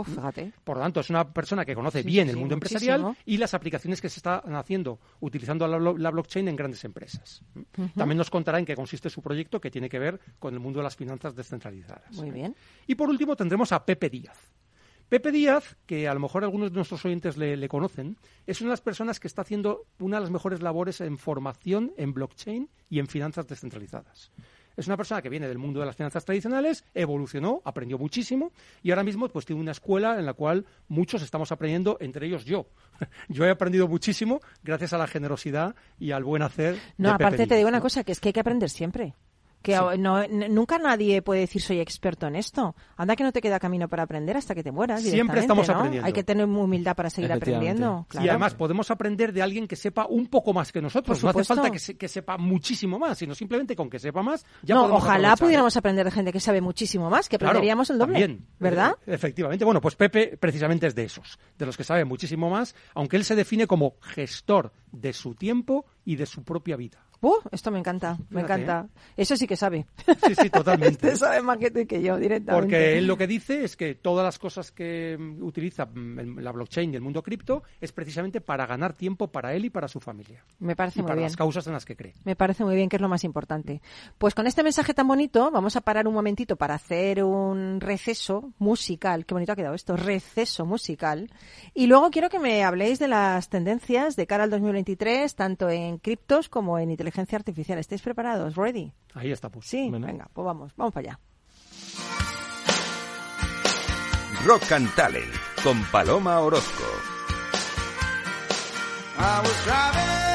Uf, fíjate. Por lo tanto, es una persona que conoce Sí, bien sí, el mundo empresarial muchísimo. y las aplicaciones que se están haciendo utilizando la, blo- la blockchain en grandes empresas. También nos contará en qué consiste su proyecto que tiene que ver con el mundo de las finanzas descentralizadas. Muy bien. Y por último tendremos a Pepe Díaz. Pepe Díaz, que a lo mejor algunos de nuestros oyentes le, le conocen, es una de las personas que está haciendo una de las mejores labores en formación en blockchain y en finanzas descentralizadas. Es una persona que viene del mundo de las finanzas tradicionales, evolucionó, aprendió muchísimo y ahora mismo pues tiene una escuela en la cual muchos estamos aprendiendo, entre ellos yo. *laughs* Yo he aprendido muchísimo gracias a la generosidad y al buen hacer. No, de Pepe aparte te digo una cosa, que es que hay que aprender siempre. Que Sí. no, nunca nadie puede decir soy experto en esto. Anda que no te queda camino para aprender hasta que te mueras. Siempre estamos ¿no? aprendiendo. Hay que tener humildad para seguir aprendiendo. Y claro. además podemos aprender de alguien que sepa un poco más que nosotros. No hace falta que, se- que sepa muchísimo más, sino simplemente con que sepa más ya no, ojalá aprovechar, pudiéramos aprender de gente que sabe muchísimo más, que Claro, aprenderíamos el doble. también. ¿Verdad? Eh, efectivamente. Bueno, pues Pepe precisamente es de esos, de los que sabe muchísimo más, aunque él se define como gestor de su tiempo y de su propia vida. Uh, esto me encanta, me Fíjate, encanta. Eso sí que sabe. Sí, sí, totalmente. *laughs* Este sabe más que tú y que yo directamente. Porque él lo que dice es que todas las cosas que mm, utiliza mm, la blockchain y el mundo cripto es precisamente para ganar tiempo para él y para su familia. Me parece Y muy para bien. las causas en las que cree. Me parece muy bien, que es lo más importante. Pues con este mensaje tan bonito, vamos a parar un momentito para hacer un receso musical. Qué bonito ha quedado esto, receso musical. Y luego quiero que me habléis de las tendencias de cara al 2023, tanto en criptos como en inteligencia artificial. ¿Estáis preparados? ¿Ready? Ahí está, pues. Sí, Bueno. venga, pues vamos, vamos para allá. Rock and Talent con Paloma Orozco. I was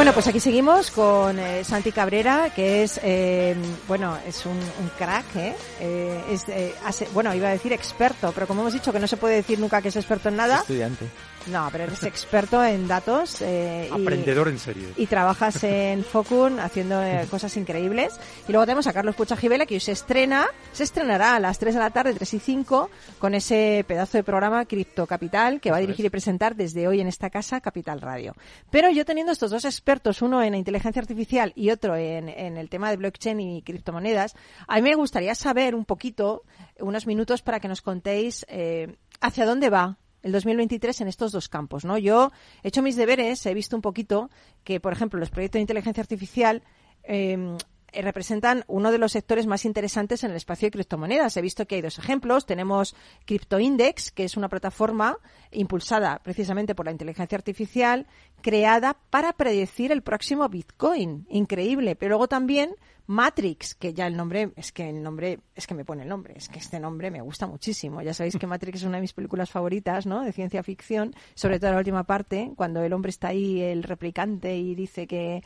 Bueno, pues aquí seguimos con eh, Santi Cabrera, que es, eh, bueno, es un, crack, ¿eh? Eh, es, eh, hace- bueno, iba a decir experto, pero como hemos dicho que no se puede decir nunca que es experto en nada, Estudiante. No, pero eres experto en datos eh, y, Aprendedor en serio. y trabajas en Focun haciendo eh, cosas increíbles. Y luego tenemos a Carlos Puchajivela, que hoy se estrena, se estrenará a las 3 de la tarde, 3 y 5, con ese pedazo de programa Cripto Capital, que va a dirigir y presentar desde hoy en esta casa Capital Radio. Pero yo teniendo estos dos expertos, uno en inteligencia artificial y otro en, en el tema de blockchain y criptomonedas, a mí me gustaría saber un poquito, unos minutos para que nos contéis eh, hacia dónde va el 2023 en estos dos campos, ¿no? Yo he hecho mis deberes, he visto un poquito que, por ejemplo, los proyectos de inteligencia artificial eh, eh, representan uno de los sectores más interesantes en el espacio de criptomonedas. He visto que hay dos ejemplos. Tenemos CryptoIndex, que es una plataforma impulsada precisamente por la inteligencia artificial, creada para predecir el próximo Bitcoin. Increíble. Pero luego también Matrix, que ya el nombre, es que el nombre, es que me pone el nombre, es que este nombre me gusta muchísimo. Ya sabéis que *laughs* Matrix es una de mis películas favoritas, ¿no? De ciencia ficción, sobre todo la última parte, cuando el hombre está ahí, el replicante, y dice que,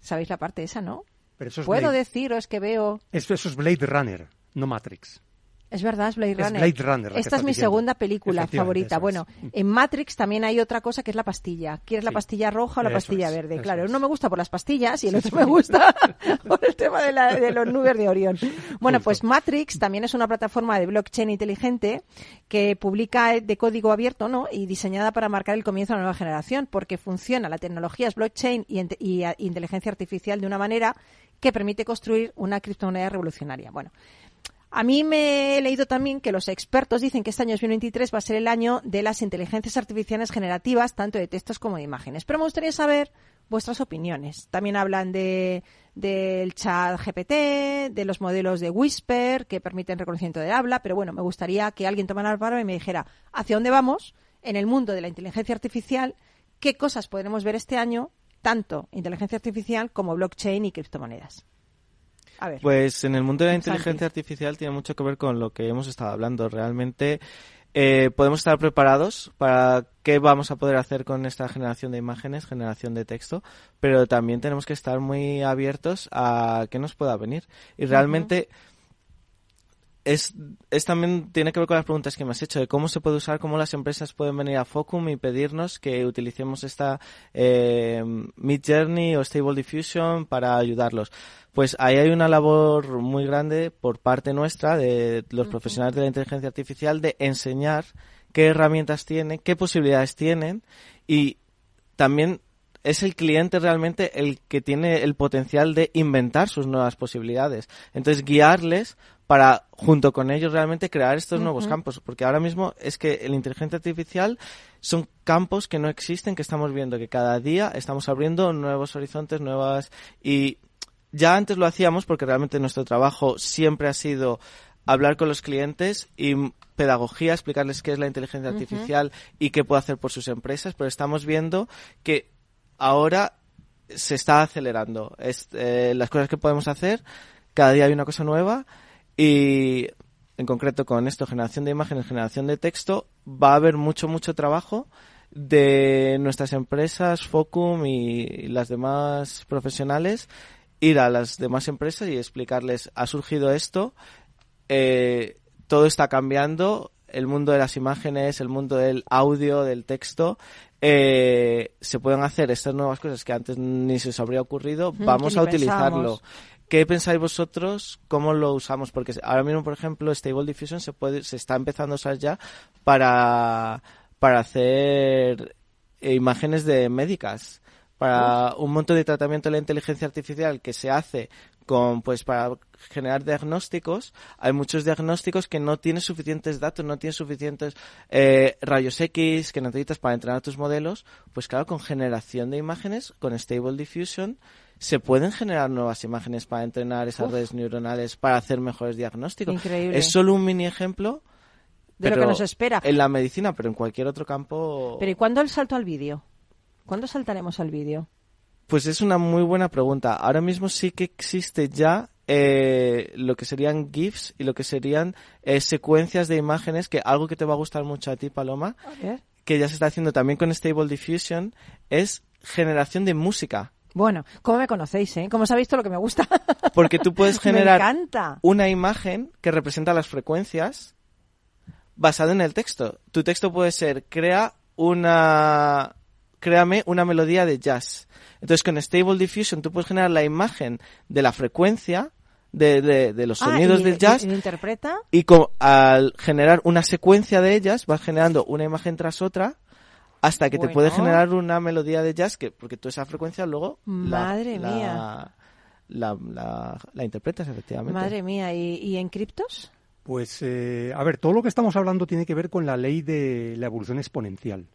¿sabéis la parte esa, no? Pero eso es, Puedo Blade, deciros que veo. eso, eso es Blade Runner, no Matrix. Es verdad, es Blade Es Runner. Blade Runner Esta es mi diciendo. segunda película favorita. Bueno, es. en Matrix también hay otra cosa que es la pastilla. ¿Quieres la pastilla roja o la Eso pastilla es, verde? Claro, es. uno me gusta por las pastillas y el otro me gusta *laughs* *laughs* por el tema de, la- de los nubes de Orión. Bueno, Justo. pues Matrix también es una plataforma de blockchain inteligente que publica de código abierto, ¿no? Y diseñada para marcar el comienzo de una nueva generación, porque funciona la tecnología es blockchain y, y inteligencia artificial de una manera que permite construir una criptomoneda revolucionaria. Bueno, a mí me he leído también que los expertos dicen que este año 2023 va a ser el año de las inteligencias artificiales generativas, tanto de textos como de imágenes. Pero me gustaría saber vuestras opiniones. También hablan de del chat GPT, de los modelos de Whisper que permiten reconocimiento de habla, pero bueno, me gustaría que alguien tomara el paro y me dijera hacia dónde vamos en el mundo de la inteligencia artificial, qué cosas podremos ver este año, tanto inteligencia artificial como blockchain y criptomonedas. A ver. Pues en el mundo de la inteligencia artificial tiene mucho que ver con lo que hemos estado hablando. Realmente eh, podemos estar preparados para qué vamos a poder hacer con esta generación de imágenes, generación de texto, pero también tenemos que estar muy abiertos a qué nos pueda venir. Y realmente es, es también tiene que ver con las preguntas que me has hecho de cómo se puede usar, cómo las empresas pueden venir a Focum y pedirnos que utilicemos esta eh, Mid Journey o Stable Diffusion para ayudarlos. Pues ahí hay una labor muy grande por parte nuestra, de los profesionales de la inteligencia artificial, de enseñar qué herramientas tienen, qué posibilidades tienen y también es el cliente realmente el que tiene el potencial de inventar sus nuevas posibilidades. Entonces, guiarles para, junto con ellos, realmente crear estos nuevos campos. Porque ahora mismo es que la inteligencia artificial son campos que no existen, que estamos viendo que cada día estamos abriendo nuevos horizontes, nuevas... Y ya antes lo hacíamos porque realmente nuestro trabajo siempre ha sido hablar con los clientes y pedagogía, explicarles qué es la inteligencia artificial y qué puede hacer por sus empresas, pero estamos viendo que ahora se está acelerando. Eh, las cosas que podemos hacer, cada día hay una cosa nueva y en concreto con esto, generación de imágenes, generación de texto, va a haber mucho, mucho trabajo de nuestras empresas, Focum y las demás profesionales, ir a las demás empresas y explicarles, ha surgido esto, eh, todo está cambiando, el mundo de las imágenes, el mundo del audio, del texto, eh, se pueden hacer estas nuevas cosas que antes ni se os habría ocurrido, vamos a utilizarlo. ¿Qué pensáis vosotros? ¿Cómo lo usamos? Porque ahora mismo, por ejemplo, Stable Diffusion se puede, se está empezando a usar ya para, para hacer eh, imágenes de médicas. Para un montón de tratamiento de la inteligencia artificial que se hace con, pues, para generar diagnósticos, hay muchos diagnósticos que no tienes suficientes datos, no tienes suficientes eh, rayos X que necesitas para entrenar tus modelos. Pues claro, con generación de imágenes, con Stable Diffusion, se pueden generar nuevas imágenes para entrenar esas Uf. redes neuronales para hacer mejores diagnósticos. Increíble. Es solo un mini ejemplo De lo que nos espera. En la medicina, pero en cualquier otro campo. Pero ¿y cuándo el salto al vídeo? ¿Cuándo saltaremos al vídeo? Pues es una muy buena pregunta. Ahora mismo sí que existe ya eh, lo que serían GIFs y lo que serían eh, secuencias de imágenes, que algo que te va a gustar mucho a ti, Paloma, que ya se está haciendo también con Stable Diffusion, es generación de música Bueno, ¿cómo me conocéis, eh? ¿Cómo sabéis todo lo que me gusta? *laughs* Porque tú puedes *laughs* generar una imagen que representa las frecuencias basada en el texto. Tu texto puede ser, crea una, créame una melodía de jazz. Entonces con Stable Diffusion tú puedes generar la imagen de la frecuencia de, de, de los Ah, sonidos y- del jazz y- interpreta? y co- al generar una secuencia de ellas vas generando una imagen tras otra hasta que te puede generar una melodía de jazz que porque tú esa frecuencia luego la- Madre la, mía. la, la, la interpretas efectivamente. Madre mía, ¿y, y en criptos? Pues, eh, a ver, todo lo que estamos hablando tiene que ver con la ley de la evolución exponencial.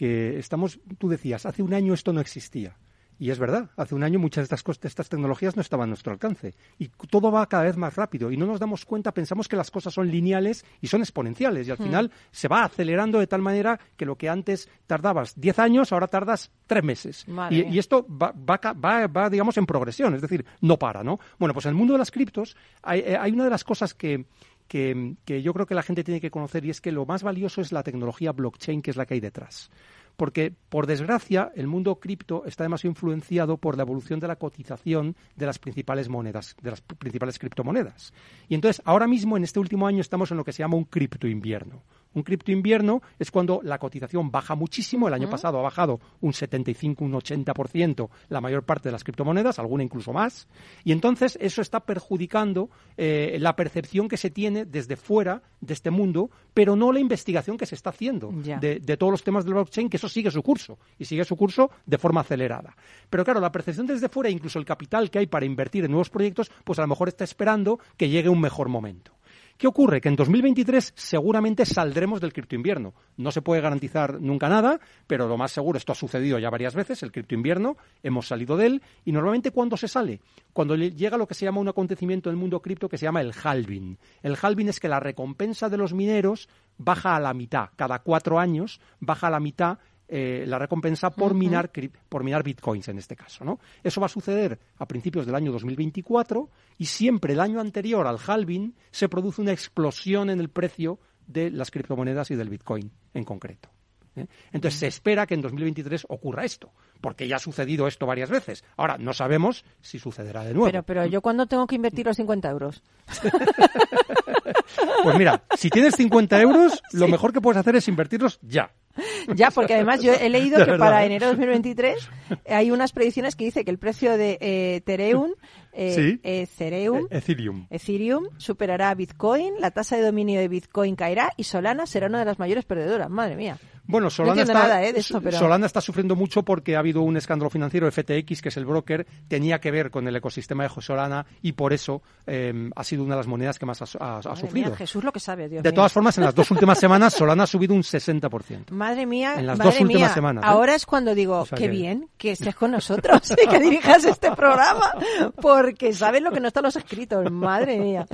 Que estamos, tú decías, hace un año esto no existía. Y es verdad, hace un año muchas de estas, estas tecnologías no estaban a nuestro alcance. Y todo va cada vez más rápido. Y no nos damos cuenta, pensamos que las cosas son lineales y son exponenciales. Y al final se va acelerando de tal manera que lo que antes tardabas 10 años, ahora tardas 3 meses. Y, esto va, va, va- va, digamos, en progresión, es decir, no para, ¿no? Bueno, pues en el mundo de las criptos hay, eh, hay una de las cosas que, que, yo creo que la gente tiene que conocer y es que lo más valioso es la tecnología blockchain, que es la que hay detrás. Porque, por desgracia, el mundo cripto está demasiado influenciado por la evolución de la cotización de las principales monedas, de las principales criptomonedas. Y entonces, ahora mismo, en este último año, estamos en lo que se llama un cripto invierno. Un cripto invierno es cuando la cotización baja muchísimo. El año pasado ha bajado un 75, un 80% la mayor parte de las criptomonedas, alguna incluso más. Y entonces eso está perjudicando eh, la percepción que se tiene desde fuera de este mundo, pero no la investigación que se está haciendo de, de todos los temas del blockchain, que eso sigue su curso y sigue su curso de forma acelerada. Pero claro, la percepción desde fuera, incluso el capital que hay para invertir en nuevos proyectos, pues a lo mejor está esperando que llegue un mejor momento. ¿Qué ocurre? Que en 2023 seguramente saldremos del cripto invierno. No se puede garantizar nunca nada, pero lo más seguro, esto ha sucedido ya varias veces, el cripto invierno, hemos salido de él, y normalmente ¿cuándo se sale? Cuando le- llega lo que se llama un acontecimiento en el mundo cripto que se llama el halving. El halving es que la recompensa de los mineros baja a la mitad. Cada cuatro años baja a la mitad eh, la recompensa por minar cri- por minar bitcoins en este caso, ¿no? Eso va a suceder a principios del año 2024 y siempre el año anterior al halving se produce una explosión en el precio de las criptomonedas y del bitcoin en concreto. ¿eh? Entonces se espera que en 2023 ocurra esto, porque ya ha sucedido esto varias veces. Ahora no sabemos si sucederá de nuevo. Pero, pero yo cuando tengo que invertir los 50 euros. *laughs* Pues mira, si tienes 50 euros, lo mejor que puedes hacer es invertirlos ya. *laughs* Ya, porque además yo he leído De que verdad, para ¿eh? enero de 2023 *laughs* hay unas predicciones que dice que el precio de eh, Ethereum, eh, Sí. Ethereum, E- Ethereum. Ethereum superará a Bitcoin, la tasa de dominio de Bitcoin caerá y Solana será una de las mayores perdedoras. Madre mía. Bueno, Solana, está, nada, ¿eh? de esto, pero- Solana está sufriendo mucho porque ha habido un escándalo financiero. FTX, que es el broker, tenía que ver con el ecosistema de Solana y por eso eh, ha sido una de las monedas que más ha, ha- ha Madre sufrido. mía, Jesús lo que sabe, Dios De mío. todas formas, en las dos últimas *laughs* semanas Solana ha subido un 60%. Madre mía, En las madre dos últimas mía. semanas, ¿eh? Ahora es cuando digo, O sea qué que- bien que estés con nosotros y que dirijas este programa, porque sabes lo que no están los escritos, madre mía.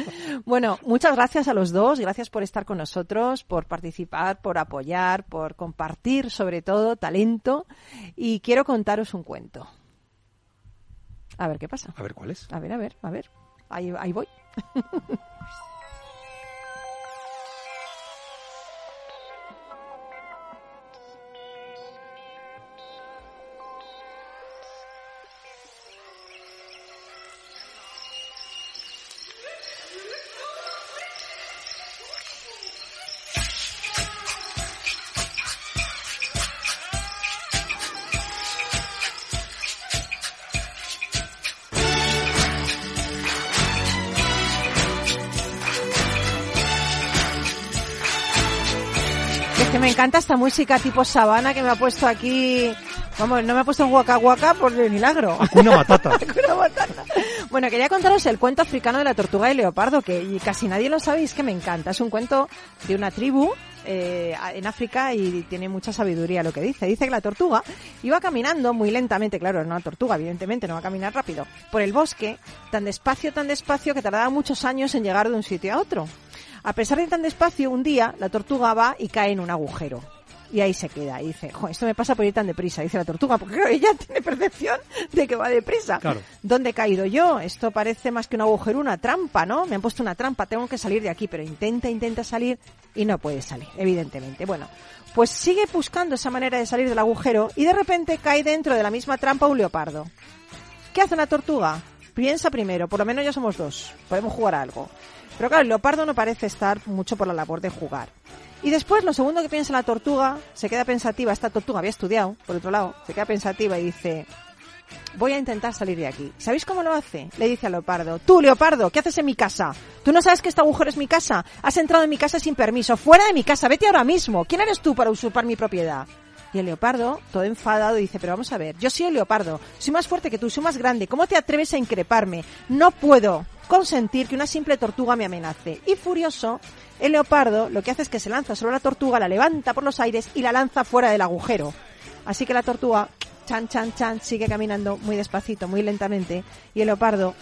Bueno, muchas gracias a los dos, gracias por estar con nosotros, por participar, por apoyar, por compartir, sobre todo, talento. Y quiero contaros un cuento. A ver qué pasa. A ver cuál es. A ver, a ver, a ver. Ahí, ahí voy. *laughs* encanta esta música tipo sabana que me ha puesto aquí. Vamos, no me ha puesto guaca guaca por el milagro. Una *laughs* matata. Bueno, quería contaros el cuento africano de la tortuga y leopardo, que casi nadie lo sabe y es que me encanta. Es un cuento de una tribu eh, en África y tiene mucha sabiduría lo que dice. Dice que la tortuga iba caminando muy lentamente, claro, era una tortuga, evidentemente, no va a caminar rápido, por el bosque, tan despacio, tan despacio que tardaba muchos años en llegar de un sitio a otro. A pesar de tan despacio, un día la tortuga va y cae en un agujero. Y ahí se queda. Y dice, "Jo, esto me pasa por ir tan deprisa, dice la tortuga, porque claro, ella *laughs* tiene percepción de que va deprisa. Claro. ¿Dónde he caído yo? Esto parece más que un agujero, una trampa, ¿no? Me han puesto una trampa, tengo que salir de aquí, pero intenta, intenta salir y no puede salir, evidentemente. Bueno, pues sigue buscando esa manera de salir del agujero y de repente cae dentro de la misma trampa un leopardo. ¿Qué hace una tortuga? Piensa primero, por lo menos ya somos dos, podemos jugar a algo. Pero claro, el leopardo no parece estar mucho por la labor de jugar. Y después, lo segundo que piensa la tortuga, se queda pensativa, esta tortuga había estudiado, por otro lado, se queda pensativa y dice, voy a intentar salir de aquí. ¿Sabéis cómo lo hace? Le dice al leopardo, tú, leopardo, ¿qué haces en mi casa? ¿Tú no sabes que este agujero es mi casa? Has entrado en mi casa sin permiso, fuera de mi casa, vete ahora mismo. ¿Quién eres tú para usurpar mi propiedad? Y el leopardo, todo enfadado, dice, pero vamos a ver, yo soy el leopardo, soy más fuerte que tú, soy más grande, ¿cómo te atreves a increparme? No puedo consentir que una simple tortuga me amenace. Y furioso, el leopardo lo que hace es que se lanza sobre la tortuga, la levanta por los aires y la lanza fuera del agujero. Así que la tortuga, chan, chan, chan, sigue caminando muy despacito, muy lentamente, y el leopardo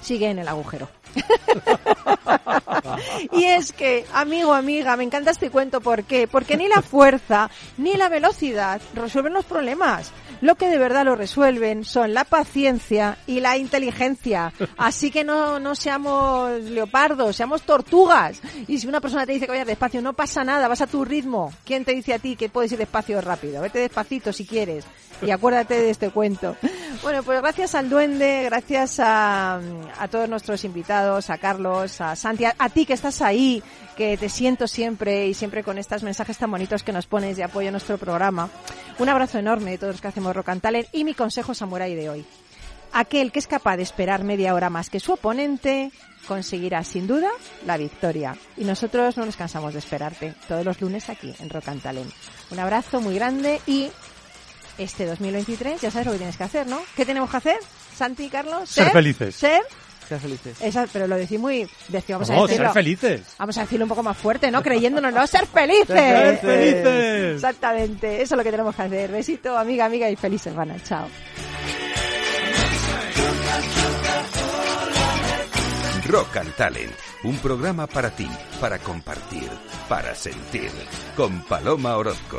sigue en el agujero. *laughs* y es que, amigo, amiga, me encanta este cuento. ¿Por qué? Porque ni la fuerza ni la velocidad resuelven los problemas. Lo que de verdad lo resuelven son la paciencia y la inteligencia. Así que no, no seamos leopardos, seamos tortugas. Y si una persona te dice que vayas despacio, no pasa nada, vas a tu ritmo. ¿Quién te dice a ti que puedes ir despacio rápido? Vete despacito si quieres. Y acuérdate de este cuento. Bueno, pues gracias al duende, gracias a, todos nuestros invitados, a Carlos, a Santi, a, a ti que estás ahí, que te siento siempre y siempre con estos mensajes tan bonitos que nos pones de apoyo a nuestro programa. Un abrazo enorme de todos los que hacemos Rock and Talent y mi consejo samurai de hoy. Aquel que es capaz de esperar media hora más que su oponente conseguirá sin duda la victoria. Y nosotros no nos cansamos de esperarte todos los lunes aquí en Rock and Talent. Un abrazo muy grande y este 2023 ya sabes lo que tienes que hacer, ¿no? ¿Qué tenemos que hacer, Santi y Carlos? Ser felices. Ser Ser felices. esa, pero lo decís muy, decía, vamos a No, decirlo. ser felices. Vamos a decirlo un poco más fuerte, ¿no? Creyéndonos, ¿no? ¡Ser felices! Ser felices. Exactamente, eso es lo que tenemos que hacer. Besito, amiga, amiga y feliz semana. Chao. Rock and Talent, un programa para ti, para compartir, para sentir, con Paloma Orozco.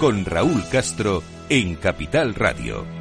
con Raúl Castro, en Capital Radio.